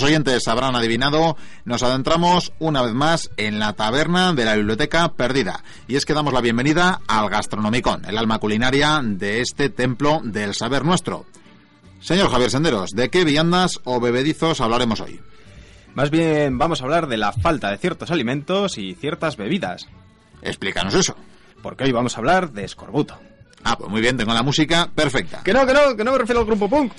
oyentes habrán adivinado, nos adentramos una vez más en la taberna de la Biblioteca Perdida. Y es que damos la bienvenida al Gastronomicón, el alma culinaria de este templo del saber nuestro. Señor Javier Senderos, ¿de qué viandas o bebedizos hablaremos hoy? Más bien vamos a hablar de la falta de ciertos alimentos y ciertas bebidas. Explícanos eso. Porque hoy vamos a hablar de escorbuto. Ah, pues muy bien, tengo la música perfecta. Que no, que no, que no me refiero al grupo punk.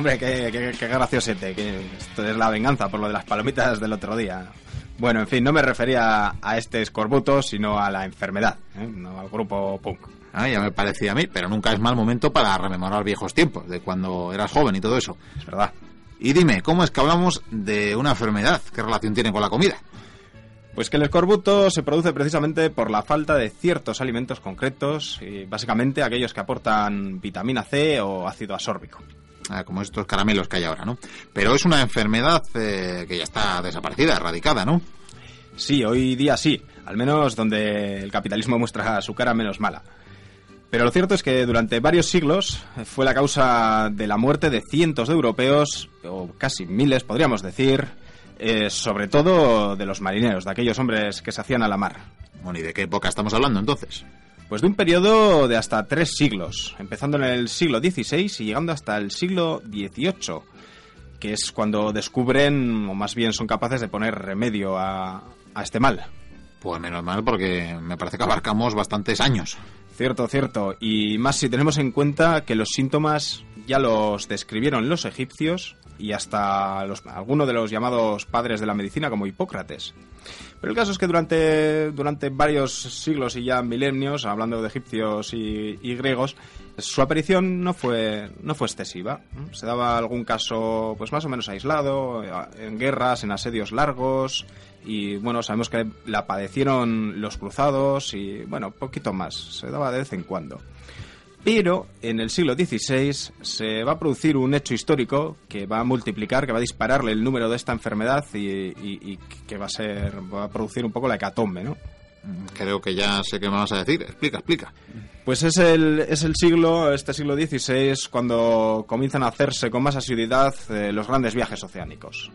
Hombre, qué, qué, qué graciosete, que esto es la venganza por lo de las palomitas del otro día. Bueno, en fin, no me refería a este escorbuto, sino a la enfermedad, ¿eh? no al grupo punk. Ah, ya me parecía a mí, pero nunca es mal momento para rememorar viejos tiempos, de cuando eras joven y todo eso. Es verdad. Y dime, ¿cómo es que hablamos de una enfermedad? ¿Qué relación tiene con la comida? Pues que el escorbuto se produce precisamente por la falta de ciertos alimentos concretos, y básicamente aquellos que aportan vitamina C o ácido asórbico. Ah, como estos caramelos que hay ahora, ¿no? Pero es una enfermedad eh, que ya está desaparecida, erradicada, ¿no? Sí, hoy día sí, al menos donde el capitalismo muestra su cara menos mala. Pero lo cierto es que durante varios siglos fue la causa de la muerte de cientos de europeos, o casi miles podríamos decir, eh, sobre todo de los marineros, de aquellos hombres que se hacían a la mar. Bueno, ¿y de qué época estamos hablando entonces? Pues de un periodo de hasta tres siglos, empezando en el siglo XVI y llegando hasta el siglo XVIII, que es cuando descubren, o más bien son capaces de poner remedio a, a este mal. Pues menos mal, porque me parece que abarcamos bastantes años. Cierto, cierto. Y más si tenemos en cuenta que los síntomas ya los describieron los egipcios y hasta los, algunos de los llamados padres de la medicina como Hipócrates. Pero el caso es que durante, durante varios siglos y ya milenios, hablando de egipcios y, y griegos, su aparición no fue, no fue excesiva. Se daba algún caso pues más o menos aislado, en guerras, en asedios largos, y bueno, sabemos que la padecieron los cruzados y bueno, poquito más, se daba de vez en cuando. Pero en el siglo XVI se va a producir un hecho histórico que va a multiplicar, que va a dispararle el número de esta enfermedad y, y- y que va a ser, va a producir un poco la hecatombe, ¿no? Creo que ya sé qué me vas a decir. Explica, explica. Pues es el, es el siglo, este siglo XVI, cuando comienzan a hacerse con más asiduidad eh, los grandes viajes oceánicos.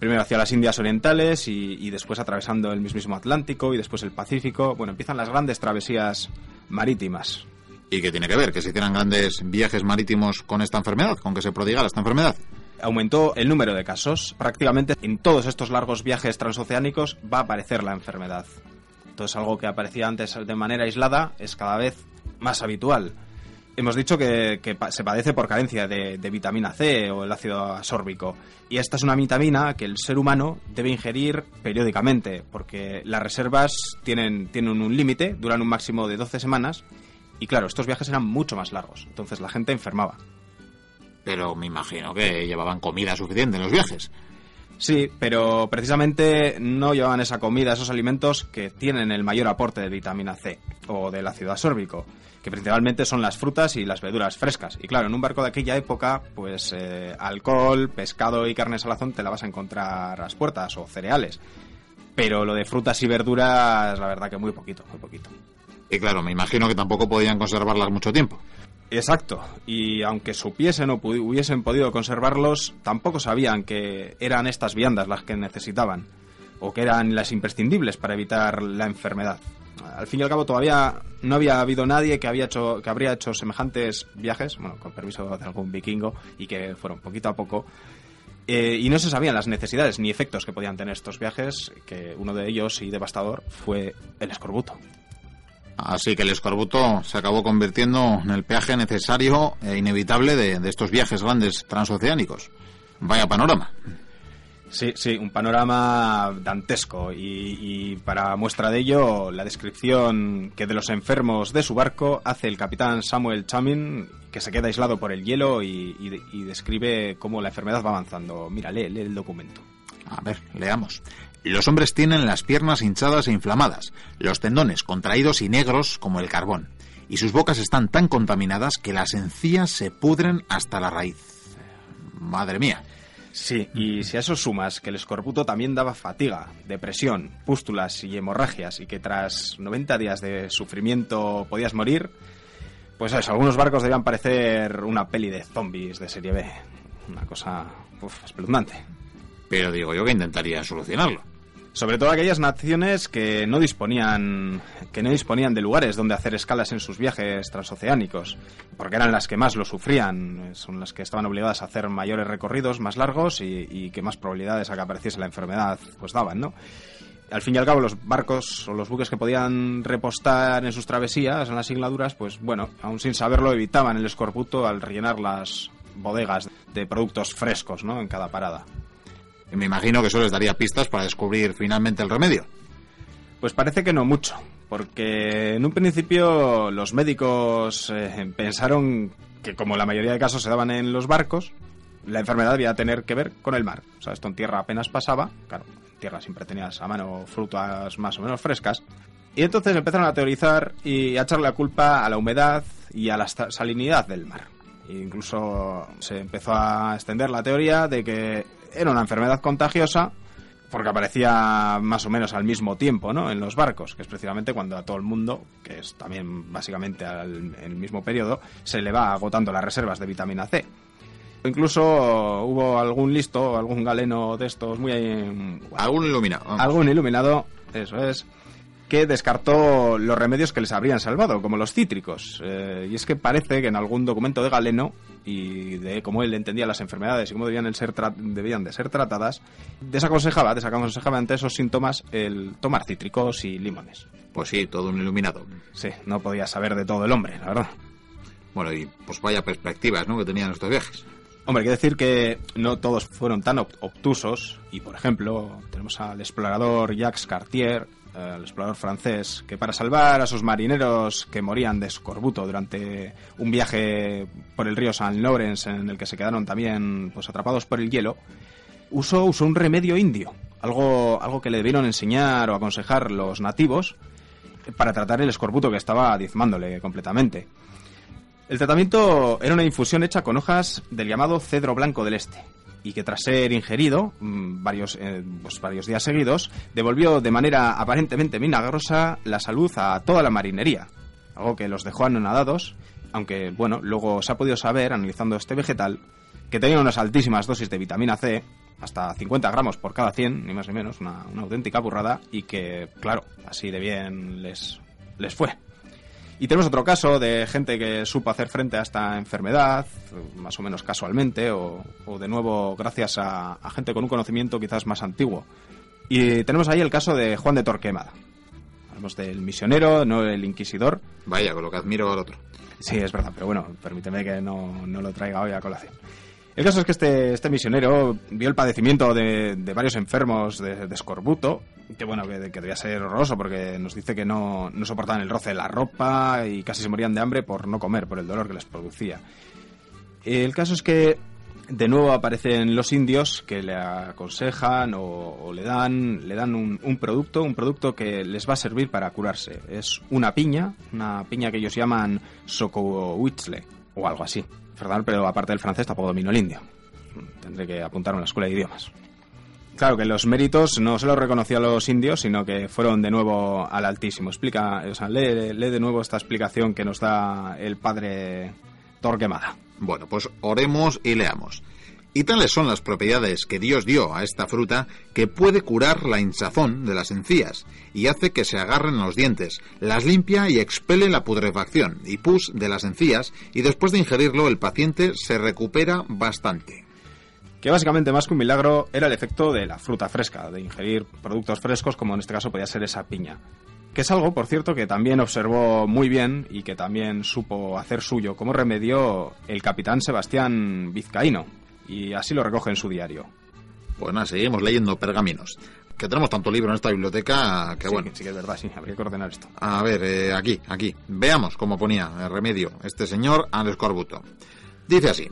Primero hacia las Indias Orientales y, y después atravesando el mismísimo Atlántico y después el Pacífico. Bueno, empiezan las grandes travesías marítimas. ¿Y qué tiene que ver? Que se hicieran grandes viajes marítimos con esta enfermedad, con que se prodigara esta enfermedad. Aumentó el número de casos. Prácticamente en todos estos largos viajes transoceánicos va a aparecer la enfermedad. Entonces algo que aparecía antes de manera aislada es cada vez más habitual. Hemos dicho que, se padece por carencia de, de vitamina C o el ácido asórbico. Y esta es una vitamina que el ser humano debe ingerir periódicamente, porque las reservas tienen, tienen un límite, duran un máximo de 12 semanas. Y claro, estos viajes eran mucho más largos, entonces la gente enfermaba. Pero me imagino que llevaban comida suficiente en los viajes. Sí, pero precisamente no llevaban esa comida, esos alimentos que tienen el mayor aporte de vitamina C o del ácido asórbico, que principalmente son las frutas y las verduras frescas. Y claro, en un barco de aquella época, pues eh, alcohol, pescado y carne salazón te la vas a encontrar a las puertas o cereales. Pero lo de frutas y verduras, la verdad que muy poquito, muy poquito. Y claro, me imagino que tampoco podían conservarlas mucho tiempo. Exacto, y aunque supiesen o hubiesen podido conservarlos, tampoco sabían que eran estas viandas las que necesitaban, o que eran las imprescindibles para evitar la enfermedad. Al fin y al cabo todavía no había habido nadie que, había hecho, que habría hecho semejantes viajes, bueno, con permiso de algún vikingo, y que fueron poquito a poco, eh, y no se sabían las necesidades ni efectos que podían tener estos viajes, que uno de ellos, y devastador, fue el escorbuto. Así que el escorbuto se acabó convirtiendo en el peaje necesario e inevitable de, de estos viajes grandes transoceánicos. Vaya panorama. Sí, sí, un panorama dantesco y, y para muestra de ello la descripción que de los enfermos de su barco hace el capitán Samuel Chamin, que se queda aislado por el hielo y, y- y describe cómo la enfermedad va avanzando. Mira, lee, lee el documento. A ver, leamos. Los hombres tienen las piernas hinchadas e inflamadas, los tendones contraídos y negros como el carbón, y sus bocas están tan contaminadas que las encías se pudren hasta la raíz. Madre mía. Sí, y si a eso sumas que el escorbuto también daba fatiga, depresión, pústulas y hemorragias y que tras 90 días de sufrimiento podías morir, pues eso, algunos barcos debían parecer una peli de zombies de serie B. Una cosa uf, espeluznante. Pero digo yo que intentaría solucionarlo. Sobre todo aquellas naciones que no disponían que no disponían de lugares donde hacer escalas en sus viajes transoceánicos, porque eran las que más lo sufrían, son las que estaban obligadas a hacer mayores recorridos más largos y, que más probabilidades a que apareciese la enfermedad pues daban, ¿no? Al fin y al cabo, los barcos o los buques que podían repostar en sus travesías, en las sigladuras, pues bueno, aún sin saberlo, evitaban el escorbuto al rellenar las bodegas de productos frescos, ¿no? En cada parada. Y me imagino que eso les daría pistas para descubrir finalmente el remedio. Pues parece que no mucho, porque en un principio los médicos eh, pensaron que como la mayoría de casos se daban en los barcos, la enfermedad debía tener que ver con el mar. O sea, esto en tierra apenas pasaba, claro, en tierra siempre tenías a mano frutas más o menos frescas. Y entonces empezaron a teorizar y a echarle la culpa a la humedad y a la salinidad del mar. E incluso se empezó a extender la teoría de que era una enfermedad contagiosa porque aparecía más o menos al mismo tiempo, ¿no? En los barcos, que es precisamente cuando a todo el mundo, que es también básicamente al, en el mismo periodo, se le va agotando las reservas de vitamina C. Incluso hubo algún listo, algún galeno de estos muy eh, Algún iluminado. algún iluminado, eso es, que descartó los remedios que les habrían salvado, como los cítricos. Eh, y es que parece que en algún documento de Galeno y de cómo él entendía las enfermedades y cómo debían, el ser debían de ser tratadas, desaconsejaba, desaconsejaba ante esos síntomas el tomar cítricos y limones. Pues sí, todo un iluminado. Sí, no podía saber de todo el hombre, la verdad. Bueno, y pues vaya perspectivas, ¿no? Que tenían estos viajes. Hombre, hay que decir que no todos fueron tan ob- obtusos y, por ejemplo, tenemos al explorador Jacques Cartier, el explorador francés, que para salvar a sus marineros que morían de escorbuto durante un viaje por el río San Lawrence en el que se quedaron también pues atrapados por el hielo, usó, usó un remedio indio, algo, algo que le debieron enseñar o aconsejar los nativos para tratar el escorbuto que estaba diezmándole completamente. El tratamiento era una infusión hecha con hojas del llamado cedro blanco del este y que tras ser ingerido mm, varios, eh, pues, varios días seguidos devolvió de manera aparentemente milagrosa la salud a toda la marinería, algo que los dejó anonadados, aunque bueno, luego se ha podido saber, analizando este vegetal, que tenía unas altísimas dosis de vitamina C, hasta 50 gramos por cada 100, ni más ni menos, una, una auténtica burrada, y que, claro, así de bien les, les fue. Y tenemos otro caso de gente que supo hacer frente a esta enfermedad, más o menos casualmente, o, o de nuevo gracias a, a gente con un conocimiento quizás más antiguo. Y tenemos ahí el caso de Juan de Torquemada. Hablamos del misionero, no el inquisidor. Vaya, con lo que admiro al otro. Sí, es verdad, pero bueno, permíteme que no, no lo traiga hoy a colación. El caso es que este, este misionero vio el padecimiento de, de varios enfermos de, de escorbuto, que bueno, que, que debía ser horroroso porque nos dice que no, no soportaban el roce de la ropa y casi se morían de hambre por no comer, por el dolor que les producía. El caso es que de nuevo aparecen los indios que le aconsejan o, le dan, le dan un, un producto, un producto que les va a servir para curarse. Es una piña, una piña que ellos llaman socohuitzle o algo así. Perdón, pero aparte del francés tampoco domino el indio. Tendré que apuntarme a la escuela de idiomas. Claro que los méritos no se los reconoció a los indios, sino que fueron de nuevo al Altísimo. Explica, lee de nuevo esta explicación que nos da el padre Torquemada. Bueno, pues oremos y leamos. Y tales son las propiedades que Dios dio a esta fruta que puede curar la hinchazón de las encías y hace que se agarren los dientes, las limpia y expele la putrefacción y pus de las encías y después de ingerirlo el paciente se recupera bastante. Que básicamente más que un milagro era el efecto de la fruta fresca, de ingerir productos frescos como en este caso podía ser esa piña. Que es algo, por cierto, que también observó muy bien y que también supo hacer suyo como remedio el capitán Sebastián Vizcaíno, y así lo recoge en su diario. Pues nada, seguimos leyendo pergaminos. Que tenemos tanto libro en esta biblioteca que Sí, bueno. sí que es verdad, sí, habría que ordenar esto. A ver, eh, aquí, aquí. Veamos cómo ponía el remedio este señor al escorbuto. Dice así.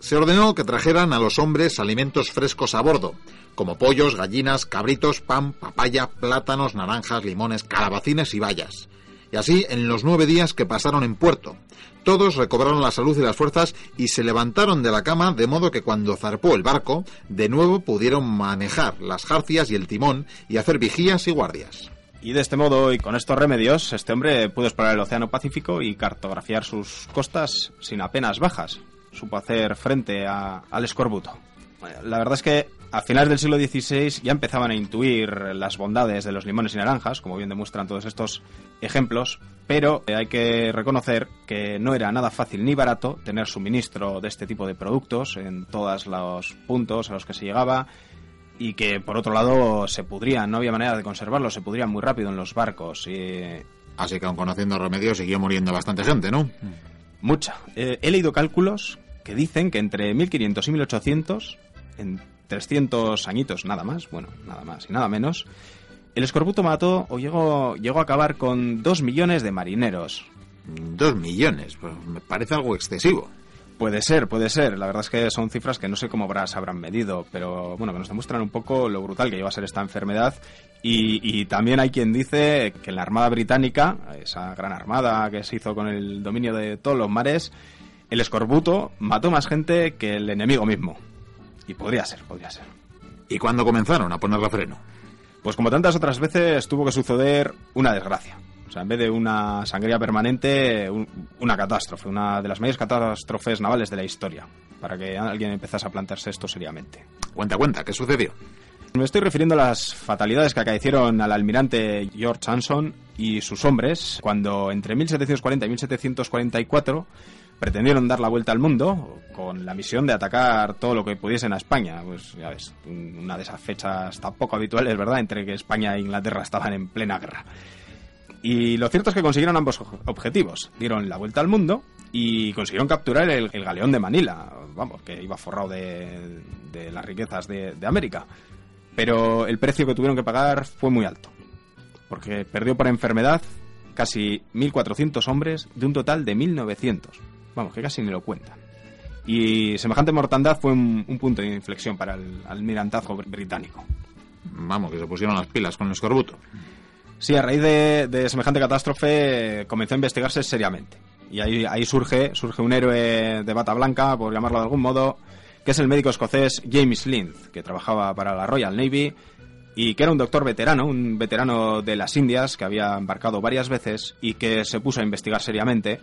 Se ordenó que trajeran a los hombres alimentos frescos a bordo, como pollos, gallinas, cabritos, pan, papaya, plátanos, naranjas, limones, calabacines y bayas. Y así en los nueve días que pasaron en puerto. Todos recobraron la salud y las fuerzas y se levantaron de la cama de modo que cuando zarpó el barco, de nuevo pudieron manejar las jarcias y el timón y hacer vigías y guardias. Y de este modo y con estos remedios, este hombre pudo explorar el Océano Pacífico y cartografiar sus costas sin apenas bajas. Supo hacer frente a- al escorbuto. La verdad es que a finales del siglo XVI ya empezaban a intuir las bondades de los limones y naranjas, como bien demuestran todos estos ejemplos, pero eh, hay que reconocer que no era nada fácil ni barato tener suministro de este tipo de productos en todos los puntos a los que se llegaba y que por otro lado se pudrían, no había manera de conservarlos, se pudrían muy rápido en los barcos y Así que aun conociendo remedios siguió muriendo bastante gente, ¿no? mucha. Eh, he leído cálculos que dicen que entre 1500 y 1800, en 300 añitos nada más, bueno, nada más y nada menos, el escorbuto mató o llegó, llegó a acabar con 2 millones de marineros. Dos millones, pues me parece algo excesivo. Puede ser, puede ser. La verdad es que son cifras que no sé cómo habrá- se habrán medido, pero bueno, que nos demuestran un poco lo brutal que lleva a ser esta enfermedad. Y, y también hay quien dice que en la Armada Británica, esa gran armada que se hizo con el dominio de todos los mares, el escorbuto mató más gente que el enemigo mismo. Y podría ser, podría ser. ¿Y cuándo comenzaron a ponerle freno? Pues como tantas otras veces tuvo que suceder una desgracia. O sea, en vez de una sangría permanente, un- una catástrofe, una de las mayores catástrofes navales de la historia, para que alguien empezase a plantearse esto seriamente. Cuenta, cuenta, ¿qué sucedió? Me estoy refiriendo a las fatalidades que acaecieron al almirante George Anson y sus hombres cuando entre 1740 y 1744 pretendieron dar la vuelta al mundo con la misión de atacar todo lo que pudiesen a España. Pues ya ves, un- una de esas fechas tan poco habituales, ¿verdad?, entre que España e Inglaterra estaban en plena guerra. Y lo cierto es que consiguieron ambos objetivos. Dieron la vuelta al mundo y consiguieron capturar el, galeón de Manila, vamos, que iba forrado de, las riquezas de América. Pero el precio que tuvieron que pagar fue muy alto, porque perdió por enfermedad casi 1.400 hombres de un total de 1.900. Vamos, que casi ni lo cuentan. Y semejante mortandad fue un, un punto de inflexión para el almirantazgo br- británico. Vamos, que se pusieron las pilas con el escorbuto. Sí, a raíz de, de semejante catástrofe eh, comenzó a investigarse seriamente. Y ahí, ahí surge, surge un héroe de bata blanca, por llamarlo de algún modo, que es el médico escocés James Lind, que trabajaba para la Royal Navy y que era un doctor veterano, un veterano de las Indias que había embarcado varias veces y que se puso a investigar seriamente,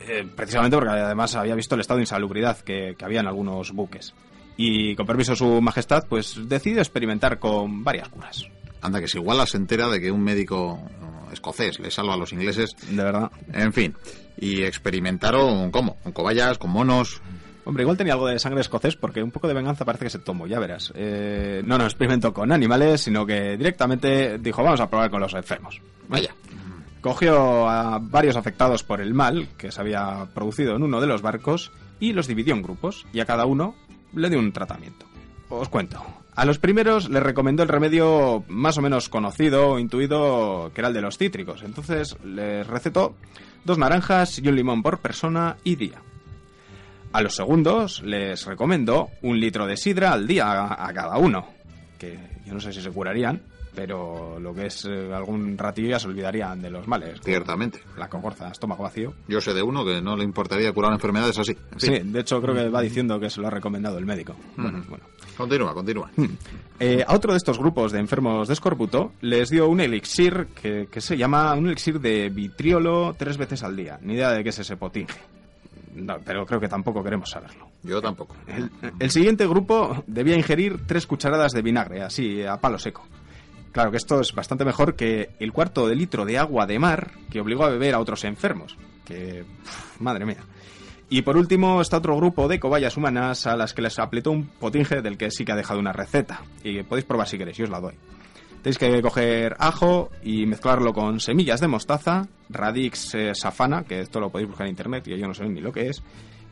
eh, precisamente porque además había visto el estado de insalubridad que, que había en algunos buques. Y con permiso de su majestad, pues decidió experimentar con varias curas. Anda, que si igual se entera de que un médico eh, escocés le salva a los ingleses. De verdad. En fin. Y experimentaron, ¿cómo? Con cobayas, con monos. Hombre, igual tenía algo de sangre escocés porque un poco de venganza parece que se tomó, ya verás. Eh, no, no experimentó con animales, sino que directamente dijo, vamos a probar con los enfermos. Vaya. Cogió a varios afectados por el mal que se había producido en uno de los barcos y los dividió en grupos y a cada uno le dio un tratamiento. Os cuento. A los primeros les recomendó el remedio más o menos conocido o intuido que era el de los cítricos. Entonces les recetó dos naranjas y un limón por persona y día. A los segundos les recomendó un litro de sidra al día a, a cada uno. Que yo no sé si se curarían, pero lo que es eh, algún ratillo ya se olvidarían de los males. Ciertamente. La cogorza, estómago vacío. Yo sé de uno que no le importaría curar enfermedades así. En fin. Sí, de hecho creo que va diciendo que se lo ha recomendado el médico. Bueno, bueno. Continúa, continúa. Eh, a otro de estos grupos de enfermos de escorbuto les dio un elixir que, que se llama un elixir de vitriolo tres veces al día. Ni idea de qué es ese potinge. No, pero creo que tampoco queremos saberlo. Yo tampoco. El, el siguiente grupo debía ingerir tres cucharadas de vinagre, así, a palo seco. Claro que esto es bastante mejor que el cuarto de litro de agua de mar que obligó a beber a otros enfermos. Que, madre mía. Y por último está otro grupo de cobayas humanas a las que les apletó un potinge del que sí que ha dejado una receta. Y podéis probar si queréis, yo os la doy. Tenéis que coger ajo y mezclarlo con semillas de mostaza, radix eh, safana, que esto lo podéis buscar en internet y yo no sé ni lo que es,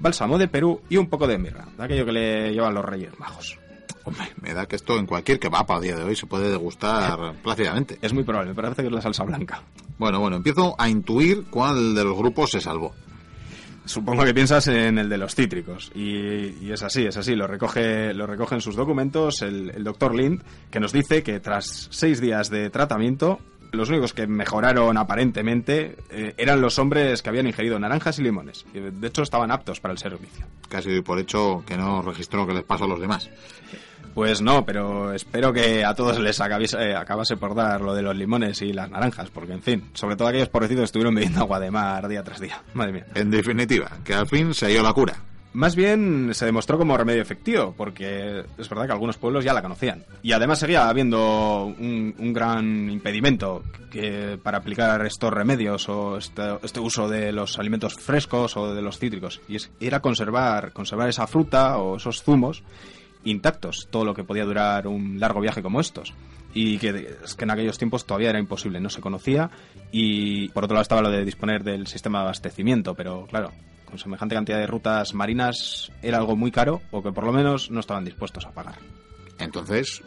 bálsamo de Perú y un poco de mirra, de aquello que le llevan los reyes majos. Hombre, me da que esto en cualquier kebab a día de hoy se puede degustar plácidamente. Es muy probable, me parece que es la salsa blanca. Bueno, bueno, empiezo a intuir cuál de los grupos se salvó. Supongo que piensas en el de los cítricos. Y, y es así, es así. Lo recoge, lo recoge en sus documentos el, el doctor Lind, que nos dice que tras seis días de tratamiento, los únicos que mejoraron aparentemente eh, eran los hombres que habían ingerido naranjas y limones. Y, De hecho, estaban aptos para el servicio. Casi por hecho que no registró lo que les pasó a los demás. Pues no, pero espero que a todos les acabase, eh, acabase por dar lo de los limones y las naranjas, porque en fin, sobre todo aquellos pobrecitos estuvieron bebiendo agua de mar día tras día. Madre mía. En definitiva, que al fin se halló la cura. Más bien se demostró como remedio efectivo, porque es verdad que algunos pueblos ya la conocían. Y además seguía habiendo un, un gran impedimento que para aplicar estos remedios o este, este uso de los alimentos frescos o de los cítricos. Y es, era conservar, conservar esa fruta o esos zumos intactos, todo lo que podía durar un largo viaje como estos. Y que, es que en aquellos tiempos todavía era imposible, no se conocía. Y por otro lado estaba lo de disponer del sistema de abastecimiento, pero claro, con semejante cantidad de rutas marinas era algo muy caro o que por lo menos no estaban dispuestos a pagar. Entonces,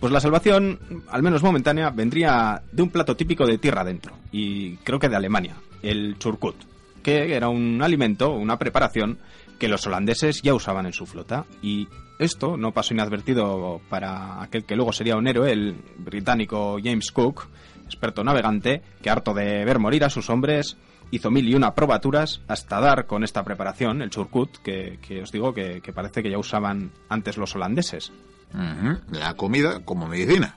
Pues la salvación, al menos momentánea, vendría de un plato típico de tierra adentro, y creo que de Alemania, el churkut, que era un alimento, una preparación que los holandeses ya usaban en su flota, y esto no pasó inadvertido para aquel que luego sería un héroe, el británico James Cook, experto navegante, que harto de ver morir a sus hombres, hizo mil y una probaturas hasta dar con esta preparación, el churkut, que, que os digo que, que parece que ya usaban antes los holandeses. la comida como medicina.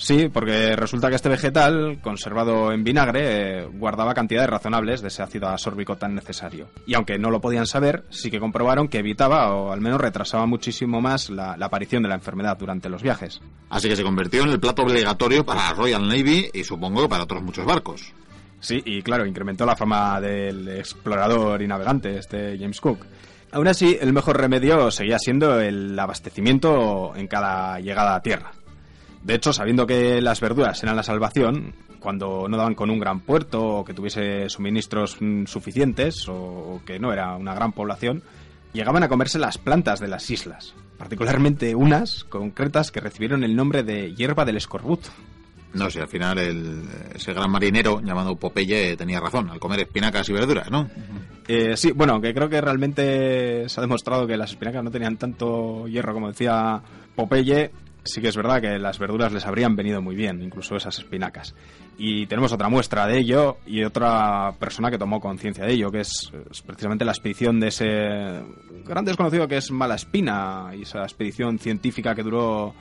Sí, porque resulta que este vegetal, conservado en vinagre, eh, guardaba cantidades razonables de ese ácido asórbico tan necesario. Y aunque no lo podían saber, sí que comprobaron que evitaba o al menos retrasaba muchísimo más la, la aparición de la enfermedad durante los viajes. Así que se convirtió en el plato obligatorio para la Royal Navy y supongo que para otros muchos barcos. Sí, y claro, incrementó la fama del explorador y navegante, este James Cook. Aún así, el mejor remedio seguía siendo el abastecimiento en cada llegada a tierra. De hecho, sabiendo que las verduras eran la salvación, cuando no daban con un gran puerto o que tuviese suministros mm, suficientes o que no era una gran población, llegaban a comerse las plantas de las islas, particularmente unas concretas que recibieron el nombre de hierba del escorbut. No sé, al final el, ese gran marinero llamado Popeye tenía razón al comer espinacas y verduras, ¿no? Eh, sí, bueno, aunque creo que realmente se ha demostrado que las espinacas no tenían tanto hierro como decía Popeye, sí que es verdad que las verduras les habrían venido muy bien, incluso esas espinacas. Y tenemos otra muestra de ello y otra persona que tomó conciencia de ello, que es, precisamente la expedición de ese gran desconocido que es Malaspina, y esa expedición científica que duró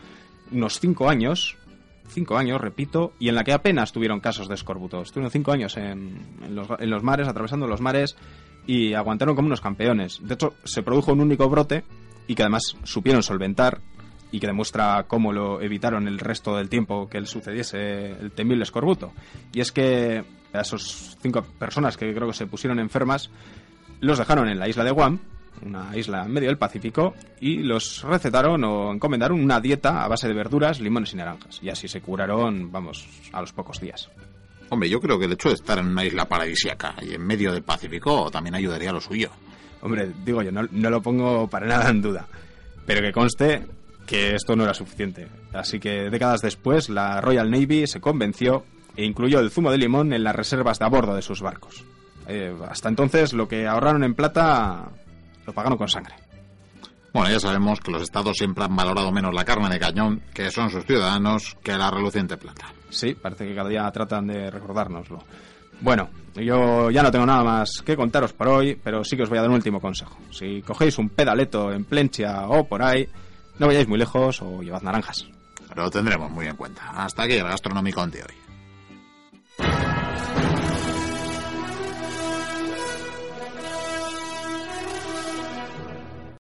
unos cinco años, cinco años, repito, y en la que apenas tuvieron casos de escorbuto. Estuvieron cinco años en los mares, atravesando los mares, y aguantaron como unos campeones. De hecho, se produjo un único brote y que además supieron solventar y que demuestra cómo lo evitaron el resto del tiempo que le sucediese el temible escorbuto. Y es que a esos cinco personas que creo que se pusieron enfermas, los dejaron en la isla de Guam, una isla en medio del Pacífico, y los recetaron o encomendaron una dieta a base de verduras, limones y naranjas. Y así se curaron, vamos, a los pocos días. Hombre, yo creo que el hecho de estar en una isla paradisíaca y en medio del Pacífico también ayudaría a lo suyo. Hombre, digo yo, no, no lo pongo para nada en duda. Pero que conste que esto no era suficiente. Así que décadas después, la Royal Navy se convenció e incluyó el zumo de limón en las reservas de a bordo de sus barcos. Eh, hasta entonces, lo que ahorraron en plata lo pagaron con sangre. Bueno, ya sabemos que los estados siempre han valorado menos la carne de cañón, que son sus ciudadanos, que la reluciente plata. Sí, parece que cada día tratan de recordárnoslo. Bueno, yo ya no tengo nada más que contaros por hoy, pero sí que os voy a dar un último consejo. Si cogéis un pedaleto en Plencha o por ahí, no vayáis muy lejos o llevad naranjas. Lo tendremos muy en cuenta. Hasta aquí el gastronómico de hoy.